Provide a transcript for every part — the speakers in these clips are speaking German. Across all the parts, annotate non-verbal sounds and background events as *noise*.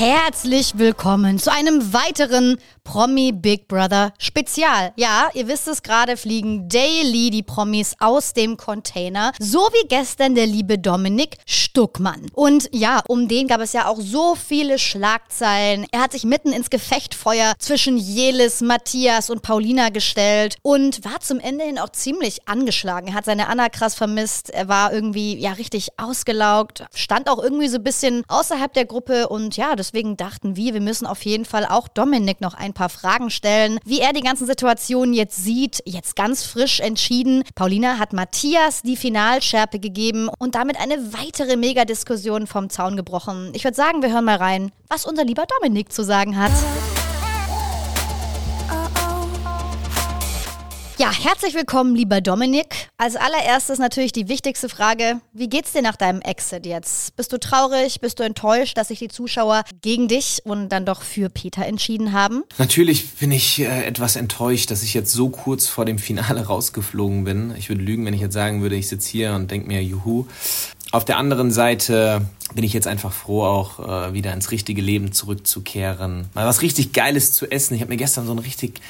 Herzlich willkommen zu einem weiteren Promi Big Brother Spezial. Ja, ihr wisst es gerade, fliegen daily die Promis aus dem Container. So wie gestern der liebe Dominik Stuckmann. Und ja, um den gab es ja auch so viele Schlagzeilen. Er hat sich mitten ins Gefechtfeuer zwischen Jelis, Matthias und Paulina gestellt und war zum Ende hin auch ziemlich angeschlagen. Er hat seine Anna krass vermisst. Er war irgendwie ja richtig ausgelaugt, stand auch irgendwie so ein bisschen außerhalb der Gruppe und ja, deswegen dachten wir, wir müssen auf jeden Fall auch Dominik noch ein paar Fragen stellen, wie er die ganzen Situationen jetzt sieht, jetzt ganz frisch entschieden. Paulina hat Matthias die Finalschärpe gegeben und damit eine weitere Megadiskussion vom Zaun gebrochen. Ich würde sagen, wir hören mal rein, was unser lieber Dominik zu sagen hat. Ja, herzlich willkommen, lieber Dominik. Als allererstes natürlich die wichtigste Frage: Wie geht's dir nach deinem Exit jetzt? Bist du traurig? Bist du enttäuscht, dass sich die Zuschauer gegen dich und dann doch für Peter entschieden haben? Natürlich bin ich äh, etwas enttäuscht, dass ich jetzt so kurz vor dem Finale rausgeflogen bin. Ich würde lügen, wenn ich jetzt sagen würde, ich sitze hier und denke mir, juhu. Auf der anderen Seite bin ich jetzt einfach froh, auch äh, wieder ins richtige Leben zurückzukehren. Mal was richtig Geiles zu essen. Ich habe mir gestern so einen richtig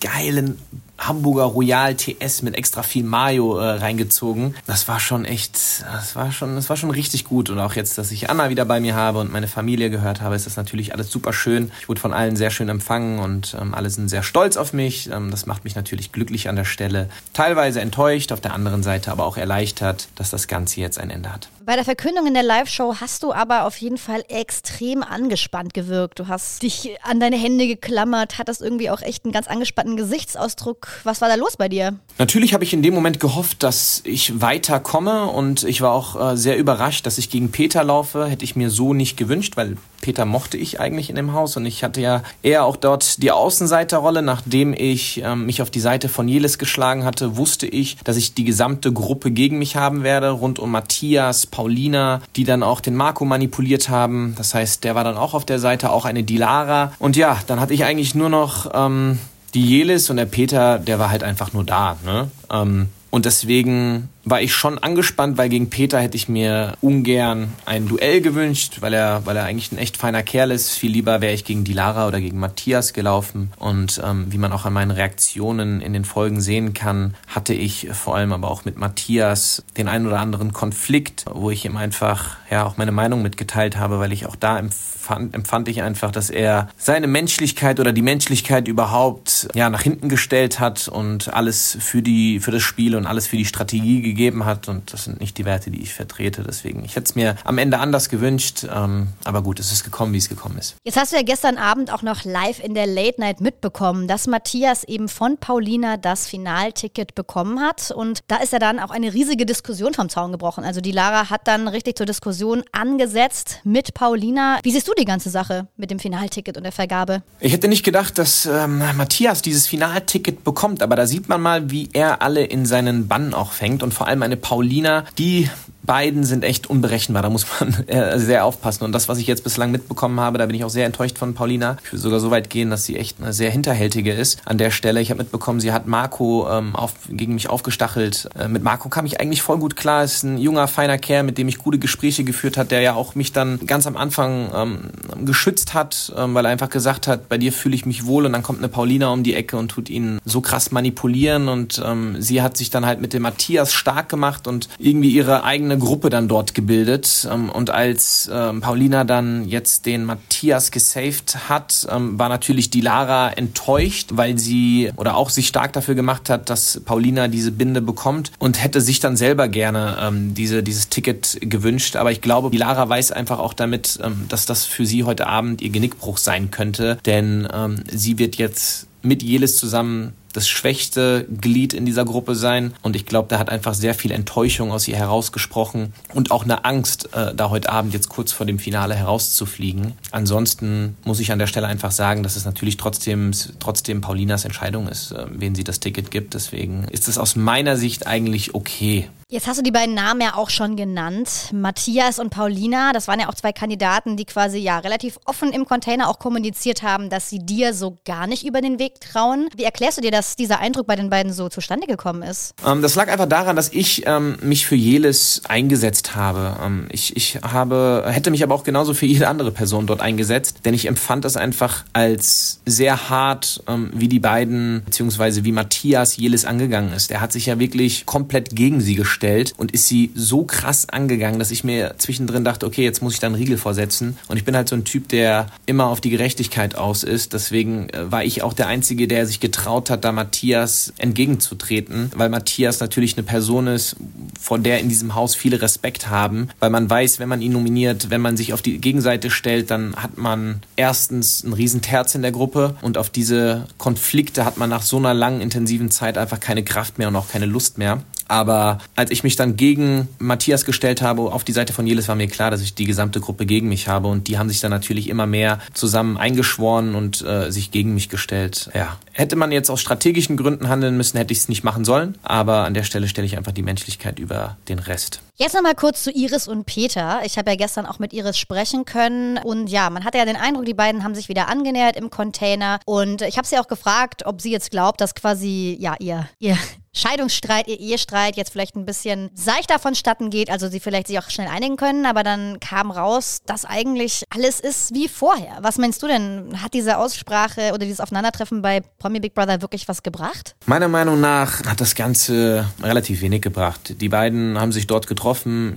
geilen Hamburger Royal TS mit extra viel Mayo äh, reingezogen. Das war schon echt, das war schon, das war schon richtig gut. Und auch jetzt, dass ich Anna wieder bei mir habe und meine Familie gehört habe, ist das natürlich alles super schön. Ich wurde von allen sehr schön empfangen und ähm, alle sind sehr stolz auf mich. Ähm, das macht mich natürlich glücklich an der Stelle. Teilweise enttäuscht, auf der anderen Seite aber auch erleichtert, dass das Ganze jetzt ein Ende hat. Bei der Verkündung in der Live-Show hast du aber auf jeden Fall extrem angespannt gewirkt. Du hast dich an deine Hände geklammert, hattest irgendwie auch echt einen ganz angespannten Gesichtsausdruck was war da los bei dir? Natürlich habe ich in dem Moment gehofft, dass ich weiterkomme und ich war auch äh, sehr überrascht, dass ich gegen Peter laufe. Hätte ich mir so nicht gewünscht, weil Peter mochte ich eigentlich in dem Haus und ich hatte ja eher auch dort die Außenseiterrolle. Nachdem ich ähm, mich auf die Seite von Jelis geschlagen hatte, wusste ich, dass ich die gesamte Gruppe gegen mich haben werde, rund um Matthias, Paulina, die dann auch den Marco manipuliert haben. Das heißt, der war dann auch auf der Seite, auch eine Dilara. Und ja, dann hatte ich eigentlich nur noch ähm, die Jelis und der Peter, der war halt einfach nur da. Ne? Ähm, und deswegen war ich schon angespannt, weil gegen Peter hätte ich mir ungern ein Duell gewünscht, weil er, weil er eigentlich ein echt feiner Kerl ist. Viel lieber wäre ich gegen Dilara oder gegen Matthias gelaufen. Und ähm, wie man auch an meinen Reaktionen in den Folgen sehen kann, hatte ich vor allem aber auch mit Matthias den einen oder anderen Konflikt, wo ich ihm einfach ja auch meine Meinung mitgeteilt habe, weil ich auch da empfand, empfand ich einfach, dass er seine Menschlichkeit oder die Menschlichkeit überhaupt ja nach hinten gestellt hat und alles für die für das Spiel und alles für die Strategie gegeben gegeben hat und das sind nicht die Werte, die ich vertrete. Deswegen, ich hätte es mir am Ende anders gewünscht, ähm, aber gut, es ist gekommen, wie es gekommen ist. Jetzt hast du ja gestern Abend auch noch live in der Late Night mitbekommen, dass Matthias eben von Paulina das Finalticket bekommen hat und da ist ja dann auch eine riesige Diskussion vom Zaun gebrochen. Also die Lara hat dann richtig zur Diskussion angesetzt mit Paulina. Wie siehst du die ganze Sache mit dem Finalticket und der Vergabe? Ich hätte nicht gedacht, dass ähm, Matthias dieses Finalticket bekommt, aber da sieht man mal, wie er alle in seinen Bann auch fängt und vor allem eine Paulina, die beiden sind echt unberechenbar. Da muss man *laughs* äh, sehr aufpassen. Und das, was ich jetzt bislang mitbekommen habe, da bin ich auch sehr enttäuscht von Paulina. Ich würde sogar so weit gehen, dass sie echt eine sehr hinterhältige ist an der Stelle. Ich habe mitbekommen, sie hat Marco ähm, auf, gegen mich aufgestachelt. Äh, mit Marco kam ich eigentlich voll gut klar. Ist ein junger, feiner Kerl, mit dem ich gute Gespräche geführt hat, der ja auch mich dann ganz am Anfang ähm, geschützt hat, ähm, weil er einfach gesagt hat, bei dir fühle ich mich wohl. Und dann kommt eine Paulina um die Ecke und tut ihn so krass manipulieren. Und ähm, sie hat sich dann halt mit dem Matthias stark gemacht und irgendwie ihre eigene Gruppe dann dort gebildet. Ähm, und als ähm, Paulina dann jetzt den Matthias gesaved hat, ähm, war natürlich die Lara enttäuscht, weil sie oder auch sich stark dafür gemacht hat, dass Paulina diese Binde bekommt und hätte sich dann selber gerne diese, dieses Ticket gewünscht. Aber ich glaube, die Lara weiß einfach auch damit, dass das für sie heute Abend ihr Genickbruch sein könnte, denn sie wird jetzt mit Jelis zusammen das schwächste Glied in dieser Gruppe sein. Und ich glaube, da hat einfach sehr viel Enttäuschung aus ihr herausgesprochen und auch eine Angst, äh, da heute Abend jetzt kurz vor dem Finale herauszufliegen. Ansonsten muss ich an der Stelle einfach sagen, dass es natürlich trotzdem, trotzdem Paulinas Entscheidung ist, äh, wen sie das Ticket gibt. Deswegen ist es aus meiner Sicht eigentlich okay. Jetzt hast du die beiden Namen ja auch schon genannt. Matthias und Paulina, das waren ja auch zwei Kandidaten, die quasi ja relativ offen im Container auch kommuniziert haben, dass sie dir so gar nicht über den Weg trauen. Wie erklärst du dir, dass dieser Eindruck bei den beiden so zustande gekommen ist? Ähm, das lag einfach daran, dass ich ähm, mich für Jelis eingesetzt habe. Ähm, ich, ich habe, hätte mich aber auch genauso für jede andere Person dort eingesetzt, denn ich empfand das einfach als sehr hart, ähm, wie die beiden, beziehungsweise wie Matthias Jelis angegangen ist. Er hat sich ja wirklich komplett gegen sie gestellt und ist sie so krass angegangen, dass ich mir zwischendrin dachte, okay, jetzt muss ich da einen Riegel vorsetzen. Und ich bin halt so ein Typ, der immer auf die Gerechtigkeit aus ist. Deswegen äh, war ich auch der Einzige, der sich getraut hat, da Matthias entgegenzutreten, weil Matthias natürlich eine Person ist, vor der in diesem Haus viele Respekt haben, weil man weiß, wenn man ihn nominiert, wenn man sich auf die Gegenseite stellt, dann hat man erstens ein Riesenterz in der Gruppe und auf diese Konflikte hat man nach so einer langen, intensiven Zeit einfach keine Kraft mehr und auch keine Lust mehr. Aber als ich mich dann gegen Matthias gestellt habe, auf die Seite von Jelis, war mir klar, dass ich die gesamte Gruppe gegen mich habe. Und die haben sich dann natürlich immer mehr zusammen eingeschworen und äh, sich gegen mich gestellt. Ja. Hätte man jetzt aus strategischen Gründen handeln müssen, hätte ich es nicht machen sollen. Aber an der Stelle stelle ich einfach die Menschlichkeit über den Rest. Jetzt nochmal kurz zu Iris und Peter. Ich habe ja gestern auch mit Iris sprechen können. Und ja, man hatte ja den Eindruck, die beiden haben sich wieder angenähert im Container. Und ich habe sie auch gefragt, ob sie jetzt glaubt, dass quasi, ja, ihr, ihr Scheidungsstreit, ihr Ehestreit jetzt vielleicht ein bisschen seichter vonstatten geht, also sie vielleicht sich auch schnell einigen können, aber dann kam raus, dass eigentlich alles ist wie vorher. Was meinst du denn? Hat diese Aussprache oder dieses Aufeinandertreffen bei Promi Big Brother wirklich was gebracht? Meiner Meinung nach hat das Ganze relativ wenig gebracht. Die beiden haben sich dort getroffen.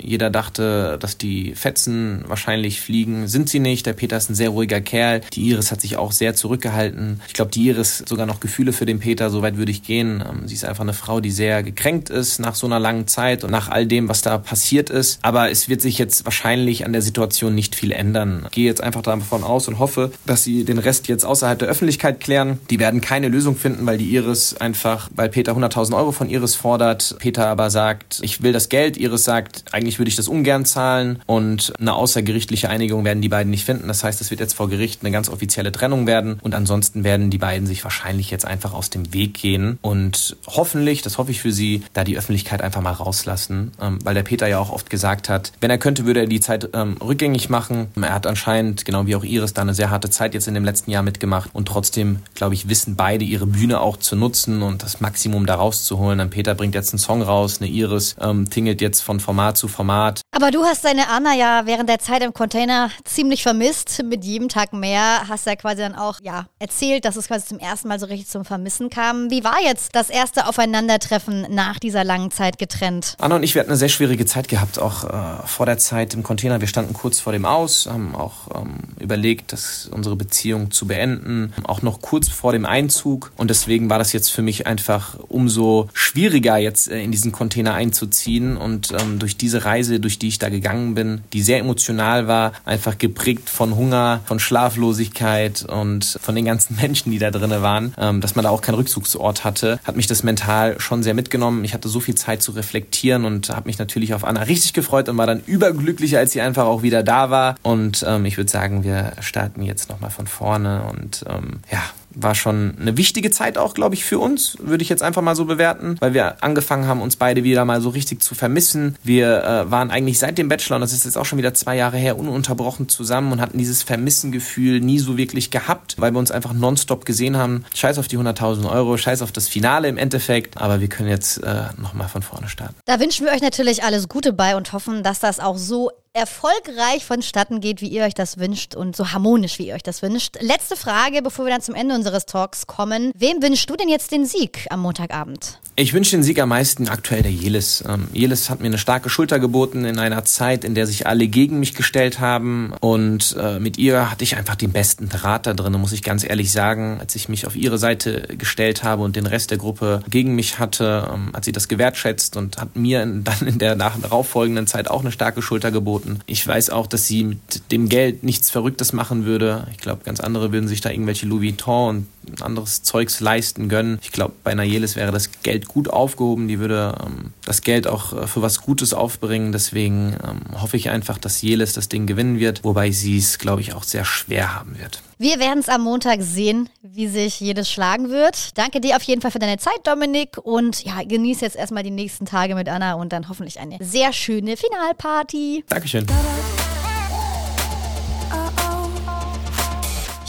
Jeder dachte, dass die Fetzen wahrscheinlich fliegen. Sind sie nicht. Der Peter ist ein sehr ruhiger Kerl. Die Iris hat sich auch sehr zurückgehalten. Ich glaube, die Iris sogar noch Gefühle für den Peter. So weit würde ich gehen. Ähm, sie ist einfach eine Frau, die sehr gekränkt ist nach so einer langen Zeit und nach all dem, was da passiert ist. Aber es wird sich jetzt wahrscheinlich an der Situation nicht viel ändern. Ich gehe jetzt einfach davon aus und hoffe, dass sie den Rest jetzt außerhalb der Öffentlichkeit klären. Die werden keine Lösung finden, weil die Iris einfach, weil Peter 100.000 Euro von Iris fordert. Peter aber sagt, ich will das Geld. Iris sagt, eigentlich würde ich das ungern zahlen. Und eine außergerichtliche Einigung werden die beiden nicht finden. Das heißt, es wird jetzt vor Gericht eine ganz offizielle Trennung werden. Und ansonsten werden die beiden sich wahrscheinlich jetzt einfach aus dem Weg gehen und hoffentlich das hoffe ich für Sie, da die Öffentlichkeit einfach mal rauslassen, ähm, weil der Peter ja auch oft gesagt hat, wenn er könnte, würde er die Zeit ähm, rückgängig machen. Er hat anscheinend, genau wie auch Iris, da eine sehr harte Zeit jetzt in dem letzten Jahr mitgemacht und trotzdem, glaube ich, wissen beide ihre Bühne auch zu nutzen und das Maximum da rauszuholen. Dann Peter bringt jetzt einen Song raus, eine Iris ähm, tingelt jetzt von Format zu Format. Aber du hast deine Anna ja während der Zeit im Container ziemlich vermisst. Mit jedem Tag mehr hast du ja quasi dann auch ja, erzählt, dass es quasi zum ersten Mal so richtig zum Vermissen kam. Wie war jetzt das erste Aufeinander Aufeinandertreffen nach dieser langen Zeit getrennt? Anna und ich, wir hatten eine sehr schwierige Zeit gehabt, auch äh, vor der Zeit im Container. Wir standen kurz vor dem Aus, haben auch ähm, überlegt, das, unsere Beziehung zu beenden, auch noch kurz vor dem Einzug. Und deswegen war das jetzt für mich einfach umso schwieriger, jetzt äh, in diesen Container einzuziehen. Und ähm, durch diese Reise, durch die ich da gegangen bin, die sehr emotional war, einfach geprägt von Hunger, von Schlaflosigkeit und von den ganzen *laughs* Menschen, die da drinnen waren, ähm, dass man da auch keinen Rückzugsort hatte, hat mich das mental schon sehr mitgenommen. Ich hatte so viel Zeit zu reflektieren und habe mich natürlich auf Anna richtig gefreut und war dann überglücklich, als sie einfach auch wieder da war. Und ähm, ich würde sagen, wir starten jetzt nochmal von vorne und ähm, ja, war schon eine wichtige Zeit auch, glaube ich, für uns, würde ich jetzt einfach mal so bewerten, weil wir angefangen haben, uns beide wieder mal so richtig zu vermissen. Wir äh, waren eigentlich seit dem Bachelor, und das ist jetzt auch schon wieder zwei Jahre her, ununterbrochen zusammen und hatten dieses Vermissengefühl nie so wirklich gehabt, weil wir uns einfach nonstop gesehen haben. Scheiß auf die 100.000 Euro, scheiß auf das Finale im Endeffekt, aber wir können jetzt äh, nochmal von vorne starten. Da wünschen wir euch natürlich alles Gute bei und hoffen, dass das auch so erfolgreich vonstatten geht, wie ihr euch das wünscht und so harmonisch, wie ihr euch das wünscht. Letzte Frage, bevor wir dann zum Ende unseres Talks kommen. Wem wünschst du denn jetzt den Sieg am Montagabend? Ich wünsche den Sieg am meisten aktuell der Jelis. Ähm, Jelis hat mir eine starke Schulter geboten in einer Zeit, in der sich alle gegen mich gestellt haben. Und äh, mit ihr hatte ich einfach den besten Draht da drin, muss ich ganz ehrlich sagen. Als ich mich auf ihre Seite gestellt habe und den Rest der Gruppe gegen mich hatte, ähm, hat sie das gewertschätzt und hat mir *laughs* dann in der darauffolgenden Zeit auch eine starke Schulter geboten. Ich weiß auch, dass sie mit dem Geld nichts Verrücktes machen würde. Ich glaube, ganz andere würden sich da irgendwelche Louis Vuitton und anderes Zeugs leisten gönnen. Ich glaube, bei Nayelis wäre das Geld gut aufgehoben. Die würde ähm, das Geld auch äh, für was Gutes aufbringen. Deswegen ähm, hoffe ich einfach, dass Jelis das Ding gewinnen wird, wobei sie es, glaube ich, auch sehr schwer haben wird. Wir werden es am Montag sehen, wie sich jedes schlagen wird. Danke dir auf jeden Fall für deine Zeit, Dominik. Und ja, genieße jetzt erstmal die nächsten Tage mit Anna und dann hoffentlich eine sehr schöne Finalparty. Dankeschön.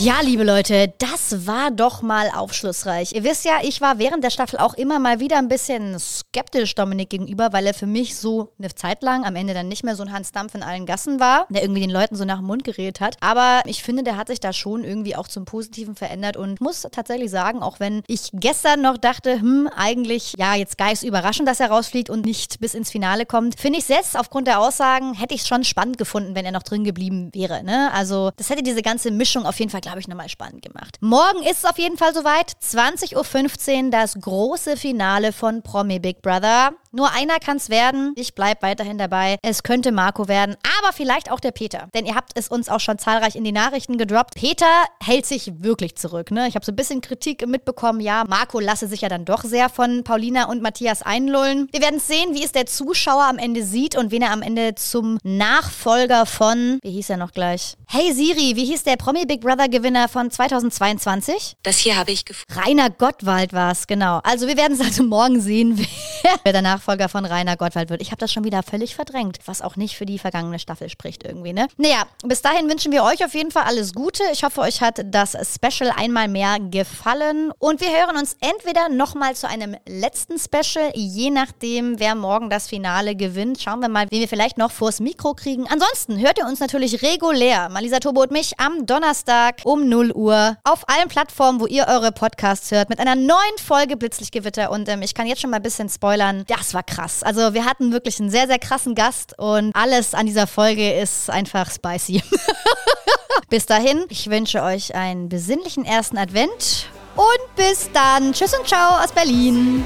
Ja, liebe Leute, das war doch mal aufschlussreich. Ihr wisst ja, ich war während der Staffel auch immer mal wieder ein bisschen skeptisch Dominik gegenüber, weil er für mich so eine Zeit lang am Ende dann nicht mehr so ein Hans Dampf in allen Gassen war, der irgendwie den Leuten so nach dem Mund geredet hat. Aber ich finde, der hat sich da schon irgendwie auch zum Positiven verändert und muss tatsächlich sagen, auch wenn ich gestern noch dachte, hm, eigentlich, ja, jetzt Geist überraschend, dass er rausfliegt und nicht bis ins Finale kommt, finde ich jetzt aufgrund der Aussagen, hätte ich es schon spannend gefunden, wenn er noch drin geblieben wäre. Ne? Also, das hätte diese ganze Mischung auf jeden Fall, glaube ich, nochmal spannend gemacht. Morgen ist es auf jeden Fall soweit. 20.15 Uhr das große Finale von Promi Big Brother. Nur einer kann es werden. Ich bleibe weiterhin dabei. Es könnte Marco werden, aber vielleicht auch der Peter. Denn ihr habt es uns auch schon zahlreich in die Nachrichten gedroppt. Peter hält sich wirklich zurück. Ne? Ich habe so ein bisschen Kritik mitbekommen. Ja, Marco lasse sich ja dann doch sehr von Paulina und Matthias einlullen. Wir werden sehen, wie es der Zuschauer am Ende sieht und wen er am Ende zum Nachfolger von, wie hieß er noch gleich? Hey Siri, wie hieß der Promi Big Brother Gewinner von 2022? Das hier habe ich gefunden. Rainer Gottwald war es, genau. Also wir werden es *laughs* also morgen sehen, wer der Nachfolger von Rainer Gottwald wird. Ich habe das schon wieder völlig verdrängt, was auch nicht für die vergangene Staffel spricht irgendwie, ne? Naja, bis dahin wünschen wir euch auf jeden Fall alles Gute. Ich hoffe, euch hat das Special einmal mehr gefallen und wir hören uns entweder nochmal zu einem letzten Special, je nachdem, wer morgen das Finale gewinnt. Schauen wir mal, wen wir vielleicht noch vors Mikro kriegen. Ansonsten hört ihr uns natürlich regulär, Malisa Turbo und mich, am Donnerstag um 0 Uhr auf allen Plattformen, wo ihr eure Podcasts hört, mit einer neuen Folge Blitzlichtgewitter. Und ähm, ich kann jetzt schon mal ein bisschen spoilern. War krass. Also wir hatten wirklich einen sehr, sehr krassen Gast und alles an dieser Folge ist einfach spicy. *laughs* bis dahin, ich wünsche euch einen besinnlichen ersten Advent und bis dann. Tschüss und ciao aus Berlin.